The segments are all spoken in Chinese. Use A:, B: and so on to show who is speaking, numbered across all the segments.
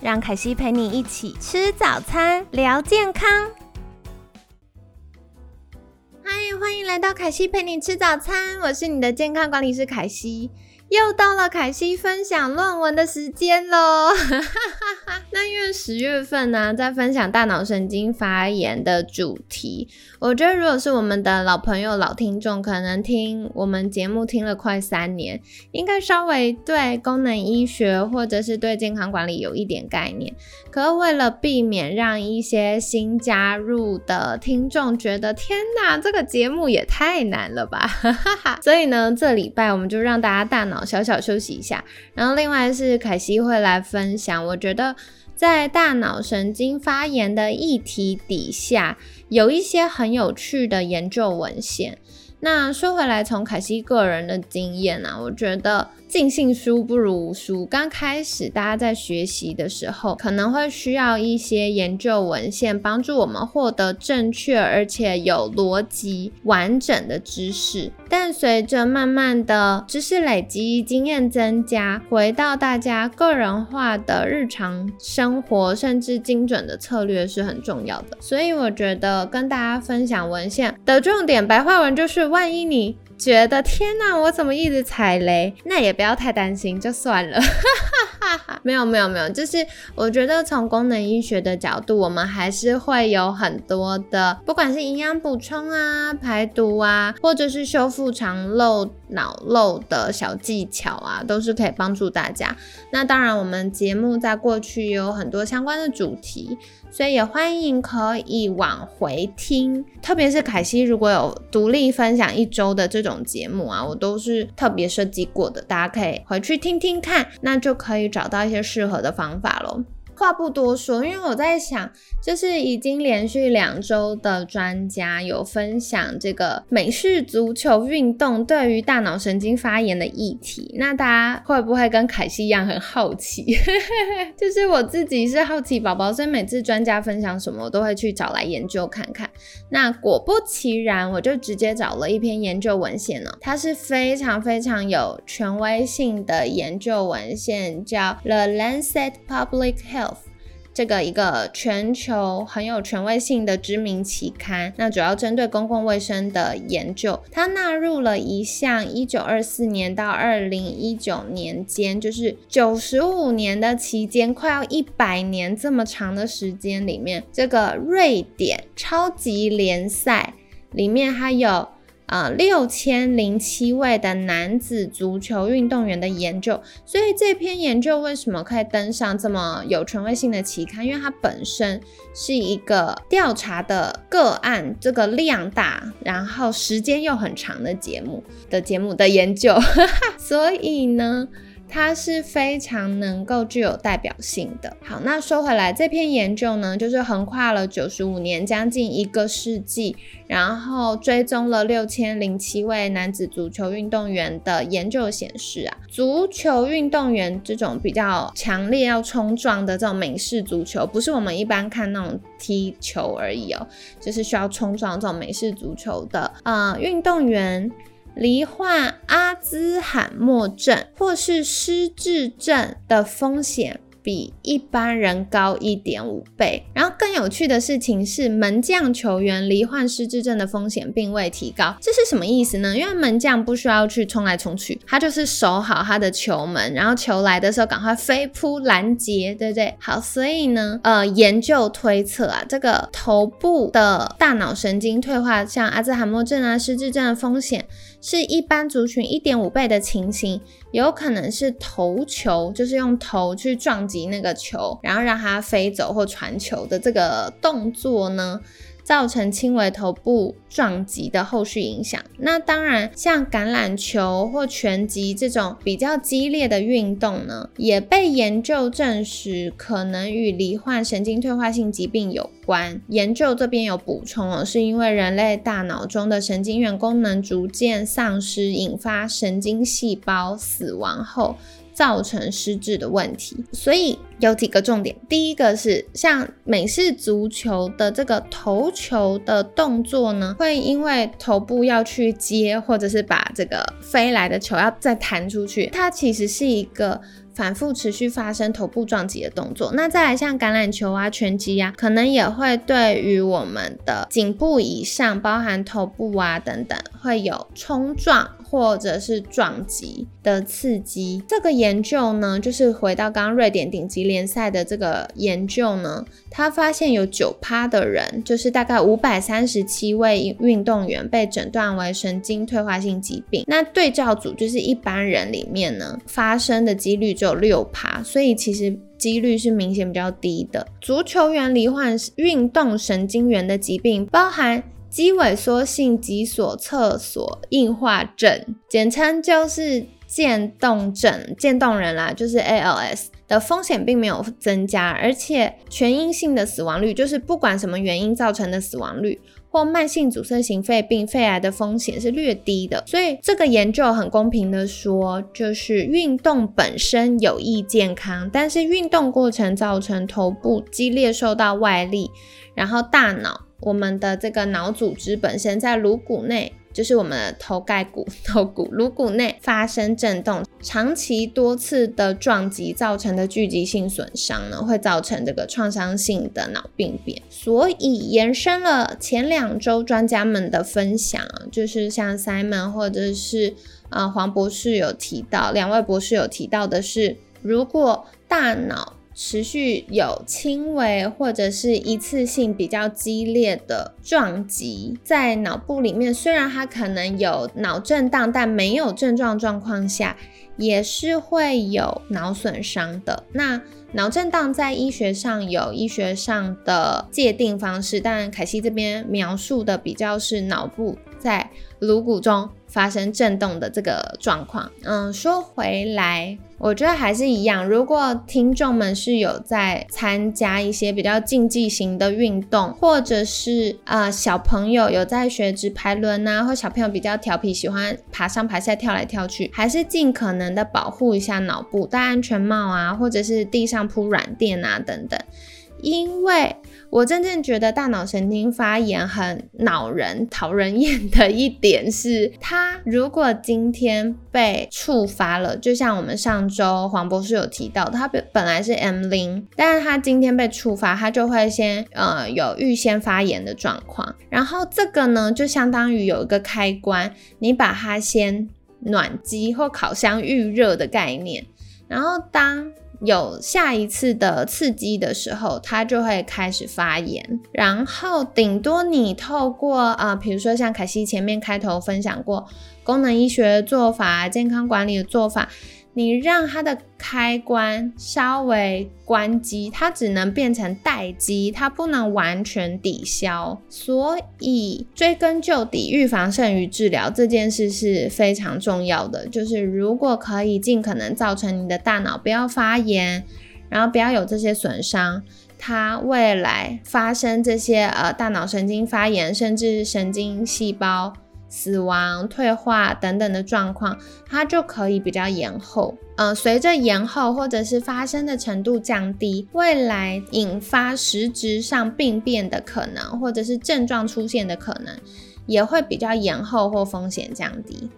A: 让凯西陪你一起吃早餐，聊健康。嗨，欢迎来到凯西陪你吃早餐，我是你的健康管理师凯西。又到了凯西分享论文的时间喽！那因为十月份呢，在分享大脑神经发炎的主题，我觉得如果是我们的老朋友、老听众，可能听我们节目听了快三年，应该稍微对功能医学或者是对健康管理有一点概念。可为了避免让一些新加入的听众觉得天哪，这个节目也太难了吧，所以呢，这礼拜我们就让大家大脑。小小休息一下，然后另外是凯西会来分享，我觉得在大脑神经发炎的议题底下，有一些很有趣的研究文献。那说回来，从凯西个人的经验啊，我觉得。尽信书不如无书。刚开始大家在学习的时候，可能会需要一些研究文献帮助我们获得正确而且有逻辑完整的知识。但随着慢慢的知识累积、经验增加，回到大家个人化的日常生活，甚至精准的策略是很重要的。所以我觉得跟大家分享文献的重点，白话文就是：万一你。觉得天哪，我怎么一直踩雷？那也不要太担心，就算了。没有没有没有，就是我觉得从功能医学的角度，我们还是会有很多的，不管是营养补充啊、排毒啊，或者是修复肠漏、脑漏的小技巧啊，都是可以帮助大家。那当然，我们节目在过去有很多相关的主题。所以也欢迎可以往回听，特别是凯西如果有独立分享一周的这种节目啊，我都是特别设计过的，大家可以回去听听看，那就可以找到一些适合的方法喽。话不多说，因为我在想，就是已经连续两周的专家有分享这个美式足球运动对于大脑神经发炎的议题，那大家会不会跟凯西一样很好奇？就是我自己是好奇宝宝，所以每次专家分享什么，我都会去找来研究看看。那果不其然，我就直接找了一篇研究文献哦，它是非常非常有权威性的研究文献，叫《The Lancet Public Health》。这个一个全球很有权威性的知名期刊，那主要针对公共卫生的研究，它纳入了一项一九二四年到二零一九年间，就是九十五年的期间，快要一百年这么长的时间里面，这个瑞典超级联赛里面还有。啊，六千零七位的男子足球运动员的研究，所以这篇研究为什么可以登上这么有权威性的期刊？因为它本身是一个调查的个案，这个量大，然后时间又很长的节目的节目的研究，所以呢。它是非常能够具有代表性的。好，那说回来，这篇研究呢，就是横跨了九十五年，将近一个世纪，然后追踪了六千零七位男子足球运动员的研究显示啊，足球运动员这种比较强烈要冲撞的这种美式足球，不是我们一般看那种踢球而已哦，就是需要冲撞这种美式足球的啊运动员。罹患阿兹海默症或是失智症的风险。比一般人高一点五倍。然后更有趣的事情是，门将球员罹患失智症的风险并未提高。这是什么意思呢？因为门将不需要去冲来冲去，他就是守好他的球门，然后球来的时候赶快飞扑拦截，对不对？好，所以呢，呃，研究推测啊，这个头部的大脑神经退化，像阿兹海默症啊、失智症的风险，是一般族群一点五倍的情形。有可能是头球，就是用头去撞击那个球，然后让它飞走或传球的这个动作呢，造成轻微头部撞击的后续影响。那当然，像橄榄球或拳击这种比较激烈的运动呢，也被研究证实可能与罹患神经退化性疾病有关。研究这边有补充哦，是因为人类大脑中的神经元功能逐渐丧失，引发神经细胞死亡后。造成失智的问题，所以有几个重点。第一个是像美式足球的这个投球的动作呢，会因为头部要去接，或者是把这个飞来的球要再弹出去，它其实是一个。反复持续发生头部撞击的动作，那再来像橄榄球啊、拳击啊，可能也会对于我们的颈部以上，包含头部啊等等，会有冲撞或者是撞击的刺激。这个研究呢，就是回到刚刚瑞典顶级联赛的这个研究呢，他发现有九趴的人，就是大概五百三十七位运动员被诊断为神经退化性疾病。那对照组就是一般人里面呢，发生的几率就有六趴，所以其实几率是明显比较低的。足球员罹患运动神经元的疾病，包含肌萎缩性脊索侧索硬化症，简称就是渐冻症、渐冻人啦，就是 ALS 的风险并没有增加，而且全因性的死亡率，就是不管什么原因造成的死亡率。或慢性阻塞型肺病、肺癌的风险是略低的，所以这个研究很公平的说，就是运动本身有益健康，但是运动过程造成头部激烈受到外力，然后大脑我们的这个脑组织本身在颅骨内。就是我们的头盖骨、头骨、颅骨内发生震动，长期多次的撞击造成的聚集性损伤呢，会造成这个创伤性的脑病变。所以延伸了前两周专家们的分享，就是像 Simon 或者是呃黄博士有提到，两位博士有提到的是，如果大脑持续有轻微或者是一次性比较激烈的撞击，在脑部里面，虽然它可能有脑震荡，但没有症状状况下，也是会有脑损伤的。那脑震荡在医学上有医学上的界定方式，但凯西这边描述的比较是脑部在颅骨中发生震动的这个状况。嗯，说回来。我觉得还是一样，如果听众们是有在参加一些比较竞技型的运动，或者是呃小朋友有在学直排轮呐，或小朋友比较调皮，喜欢爬上爬下跳来跳去，还是尽可能的保护一下脑部，戴安全帽啊，或者是地上铺软垫啊等等。因为我真正觉得大脑神经发炎很恼人、讨人厌的一点是，它如果今天被触发了，就像我们上周黄博士有提到，它本本来是 M 零，但是它今天被触发，它就会先呃有预先发炎的状况，然后这个呢就相当于有一个开关，你把它先暖机或烤箱预热的概念，然后当。有下一次的刺激的时候，它就会开始发炎，然后顶多你透过啊，比如说像凯西前面开头分享过功能医学的做法、健康管理的做法。你让它的开关稍微关机，它只能变成待机，它不能完全抵消。所以追根究底，预防胜于治疗这件事是非常重要的。就是如果可以尽可能造成你的大脑不要发炎，然后不要有这些损伤，它未来发生这些呃大脑神经发炎，甚至神经细胞。死亡、退化等等的状况，它就可以比较延后。嗯，随着延后或者是发生的程度降低，未来引发实质上病变的可能，或者是症状出现的可能，也会比较延后或风险降低。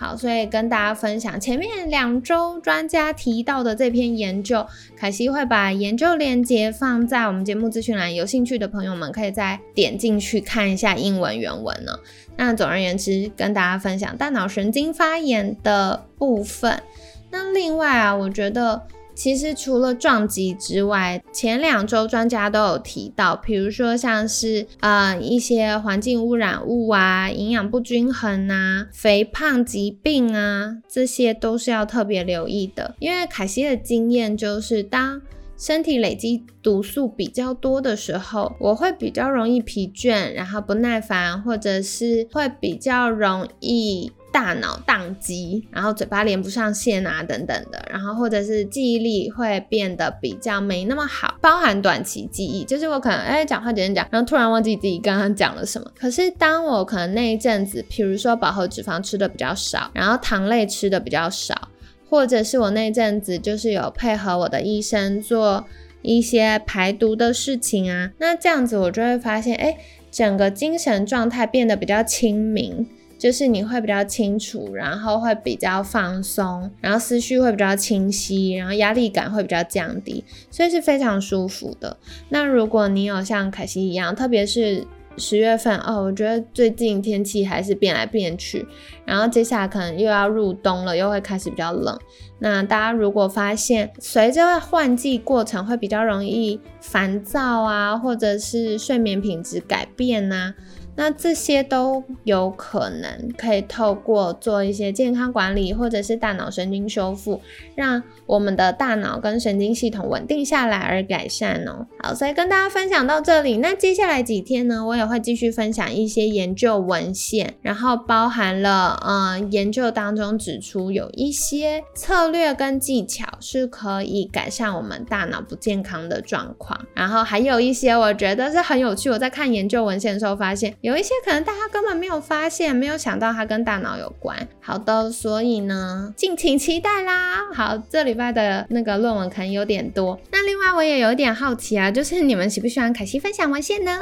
A: 好，所以跟大家分享前面两周专家提到的这篇研究，凯西会把研究链接放在我们节目资讯栏，有兴趣的朋友们可以再点进去看一下英文原文呢。那总而言之，跟大家分享大脑神经发炎的部分。那另外啊，我觉得。其实除了撞击之外，前两周专家都有提到，比如说像是呃一些环境污染物啊、营养不均衡啊、肥胖疾病啊，这些都是要特别留意的。因为凯西的经验就是，当身体累积毒素比较多的时候，我会比较容易疲倦，然后不耐烦，或者是会比较容易。大脑宕机，然后嘴巴连不上线啊，等等的，然后或者是记忆力会变得比较没那么好，包含短期记忆，就是我可能哎讲话讲讲，然后突然忘记自己刚刚讲了什么。可是当我可能那一阵子，比如说饱和脂肪吃的比较少，然后糖类吃的比较少，或者是我那阵子就是有配合我的医生做一些排毒的事情啊，那这样子我就会发现，哎，整个精神状态变得比较清明。就是你会比较清楚，然后会比较放松，然后思绪会比较清晰，然后压力感会比较降低，所以是非常舒服的。那如果你有像凯西一样，特别是十月份哦，我觉得最近天气还是变来变去，然后接下来可能又要入冬了，又会开始比较冷。那大家如果发现随着换季过程会比较容易烦躁啊，或者是睡眠品质改变呐。那这些都有可能可以透过做一些健康管理，或者是大脑神经修复，让我们的大脑跟神经系统稳定下来而改善哦。好，所以跟大家分享到这里。那接下来几天呢，我也会继续分享一些研究文献，然后包含了嗯，研究当中指出有一些策略跟技巧是可以改善我们大脑不健康的状况，然后还有一些我觉得是很有趣。我在看研究文献的时候发现。有一些可能大家根本没有发现，没有想到它跟大脑有关。好的，所以呢，敬请期待啦。好，这礼拜的那个论文可能有点多。那另外我也有点好奇啊，就是你们喜不喜欢凯西分享文献呢？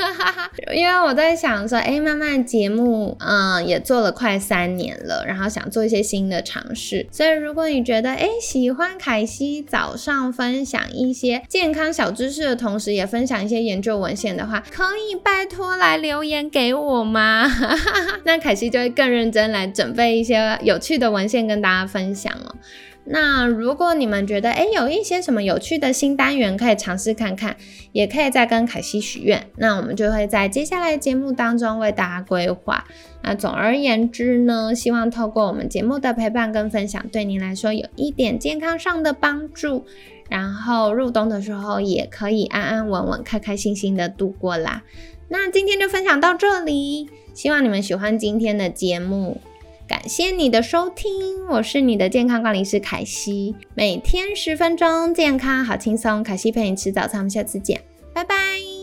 A: 因为我在想说，哎，慢慢节目，嗯，也做了快三年了，然后想做一些新的尝试。所以如果你觉得，哎，喜欢凯西早上分享一些健康小知识的同时，也分享一些研究文献的话，可以拜托来留。留言给我吗？那凯西就会更认真来准备一些有趣的文献跟大家分享哦。那如果你们觉得诶有一些什么有趣的新单元可以尝试看看，也可以再跟凯西许愿，那我们就会在接下来节目当中为大家规划。那总而言之呢，希望透过我们节目的陪伴跟分享，对您来说有一点健康上的帮助，然后入冬的时候也可以安安稳稳、开开心心的度过啦。那今天就分享到这里，希望你们喜欢今天的节目，感谢你的收听，我是你的健康管理师凯西，每天十分钟，健康好轻松，凯西陪你吃早餐，我们下次见，拜拜。